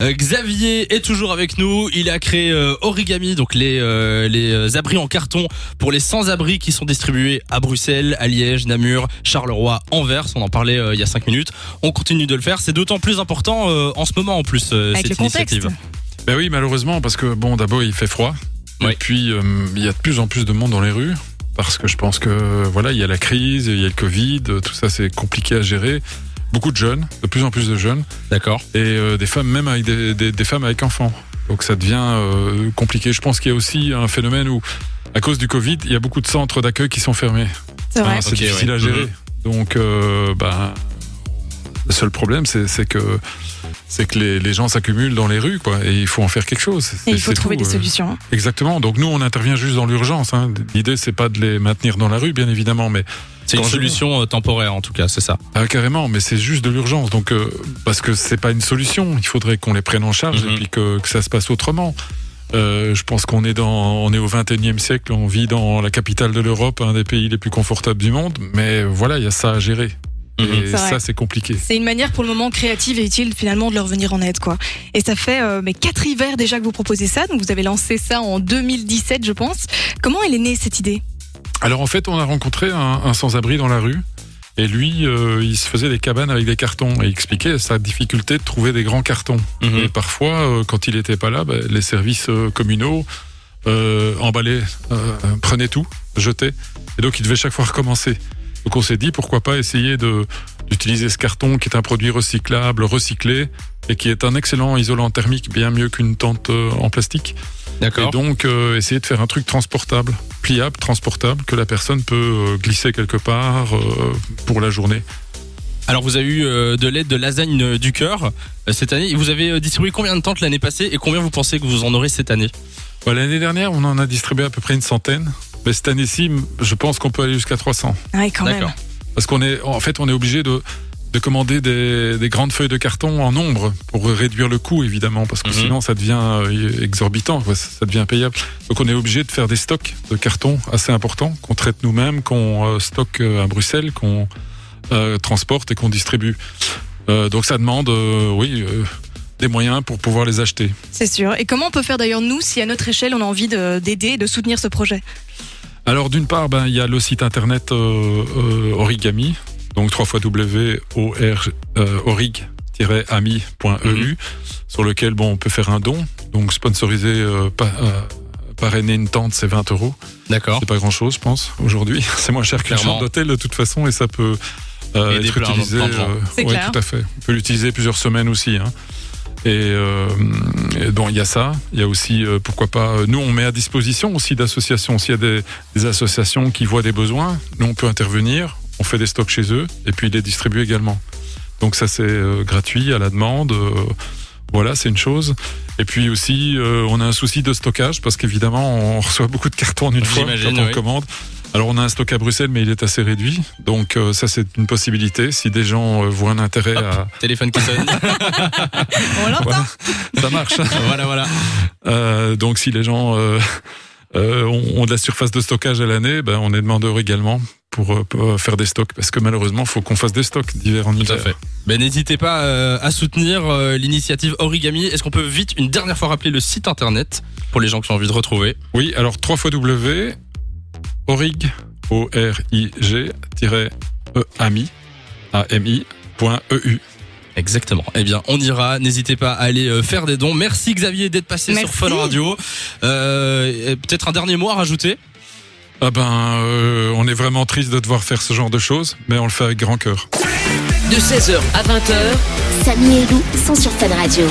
Euh, Xavier est toujours avec nous. Il a créé euh, Origami, donc les euh, les euh, abris en carton pour les sans-abri qui sont distribués à Bruxelles, à Liège, Namur, Charleroi, Anvers. On en parlait euh, il y a cinq minutes. On continue de le faire. C'est d'autant plus important euh, en ce moment en plus euh, Avec cette le contexte. initiative. Ben oui, malheureusement, parce que bon, d'abord il fait froid, Oui. et puis euh, il y a de plus en plus de monde dans les rues, parce que je pense que voilà, il y a la crise, il y a le Covid, tout ça c'est compliqué à gérer. Beaucoup de jeunes, de plus en plus de jeunes, D'accord. et euh, des femmes même avec des, des- des femmes avec enfants. Donc ça devient euh, compliqué. Je pense qu'il y a aussi un phénomène où, à cause du Covid, il y a beaucoup de centres d'accueil qui sont fermés. C'est vrai. Hein, c'est Ok, difficile ouais. à gérer. Mhm. Donc, euh, bah, le seul problème, c'est que c'est que les, les gens s'accumulent dans les rues, quoi, et il faut en faire quelque chose. Et il faut trouver tout, des euh. solutions. hein. Exactement. Donc nous, on intervient juste dans l'urgence. Hein. L'idée, c'est pas de les maintenir dans la rue, bien évidemment, mais C'est une je- solution euh, temporaire en tout cas, c'est ça. ah, carrément. Mais c'est juste de l'urgence. Donc euh, parce que c'est pas une solution. Il faudrait qu'on les prenne en charge Mhm. et puis que, que ça se passe autrement. Euh, je pense qu'on est dans, on est au 21e siècle. On vit dans la capitale de l'Europe, un des pays les plus confortables du monde. Mais voilà, il y a ça à gérer. Mhm. Et ça, c'est compliqué. C'est une manière pour le moment créative et utile finalement de leur venir en aide quoi. Et ça fait euh, mais quatre hivers déjà que vous proposez ça, donc vous avez lancé ça en 2017 je pense. Comment elle est née cette idée? Alors en fait, on a rencontré un, un sans-abri dans la rue. Et lui, euh, il se faisait des cabanes avec des cartons et il expliquait sa difficulté de trouver des grands cartons. Mhm. Et parfois, euh, quand il n'était pas là, bah, les services communaux emballaient, prenaient tout, jetaient. Et donc, il devait chaque fois recommencer. Donc, on s'est dit, pourquoi pas essayer de d'utiliser ce carton qui est un produit recyclable, recyclé, et qui est un excellent isolant thermique, bien mieux qu'une tente euh, en plastique. Et D'accord. donc, euh, essayer de faire un truc transportable, pliable, transportable, que la personne peut euh, glisser quelque part euh, pour la journée. Alors vous avez eu de l'aide de Lasagne du cœur cette année. Vous avez distribué combien de tentes l'année passée et combien vous pensez que vous en aurez cette année? Bah, L'année dernière, on en a distribué à peu près une centaine. Mais cette année-ci, je pense qu'on peut aller jusqu'à 300. Ouais quand même. Parce qu'on est, en fait, on est obligé de, de commander des, des grandes feuilles de carton en nombre pour réduire le coût, évidemment, parce que Mhm. sinon, ça devient euh, exorbitant, quoi, ça devient payable. Donc, on est obligé de faire des stocks de carton assez importants qu'on traite nous-mêmes, qu'on euh, stocke euh, à Bruxelles, qu'on euh, transporte et qu'on distribue. Euh, donc, ça demande, euh, oui, euh, des moyens pour pouvoir les acheter. C'est sûr. Et comment on peut faire d'ailleurs nous si à notre échelle on a envie de- d'aider, de soutenir ce projet? Alors d'une part, ben, il y a le site internet euh, euh, Origami, donc 3 orig-ami.eu, sur lequel bon, on peut faire un don. Donc sponsoriser, euh, pa- euh, parrainer une tente, c'est 20 euros. D'accord. C'est pas grand-chose, je pense, aujourd'hui. C'est moins cher qu'une chambre d'hôtel de toute façon et ça peut euh, être utilisé. ouais, tout à fait. On peut l'utiliser plusieurs semaines aussi. Hein. Et, euh, et donc il y a ça. Il y a aussi, euh, pourquoi pas, euh, nous on met à disposition aussi d'associations. S'il y a des, des associations qui voient des besoins, nous on peut intervenir. On fait des stocks chez eux et puis les distribuer également. Donc ça c'est euh, gratuit à la demande. euh, voilà, c'est une chose. Et puis aussi, euh, on a un souci de stockage parce qu'évidemment, on reçoit beaucoup de cartons en une fois quand on oui. commande. Alors, on a un stock à Bruxelles, mais il est assez réduit. Donc, euh, ça, c'est une possibilité. Si des gens euh, voient un intérêt Hop. à... Téléphone qui sonne. On l'entend Voilà, ça marche. voilà, voilà. Euh, donc, si les gens euh, euh, ont, ont de la surface de stockage à l'année, ben, on est demandeur également pour, pour faire des stocks. Parce que malheureusement, il faut qu'on fasse des stocks d'hiver en Tout hiver. à fait. Ben, n'hésitez pas euh, à soutenir euh, l'initiative Origami. Est-ce qu'on peut vite une dernière fois rappeler le site internet pour les gens qui ont envie de retrouver? Oui, alors 3 fois W, orig, O-R-I-G, tiré E-ami, A-M-I, point E E-U. Exactement. Eh bien, on ira. N'hésitez pas à aller euh, faire des dons. Merci Xavier d'être passé Merci. sur Fun Radio. Euh, et Peut-être un dernier mot à rajouter? Ah ben, euh, on est vraiment triste de devoir faire ce genre de choses, mais on le fait avec grand cœur. De 16h à 20h, Samy et Lou sont sur Fan Radio.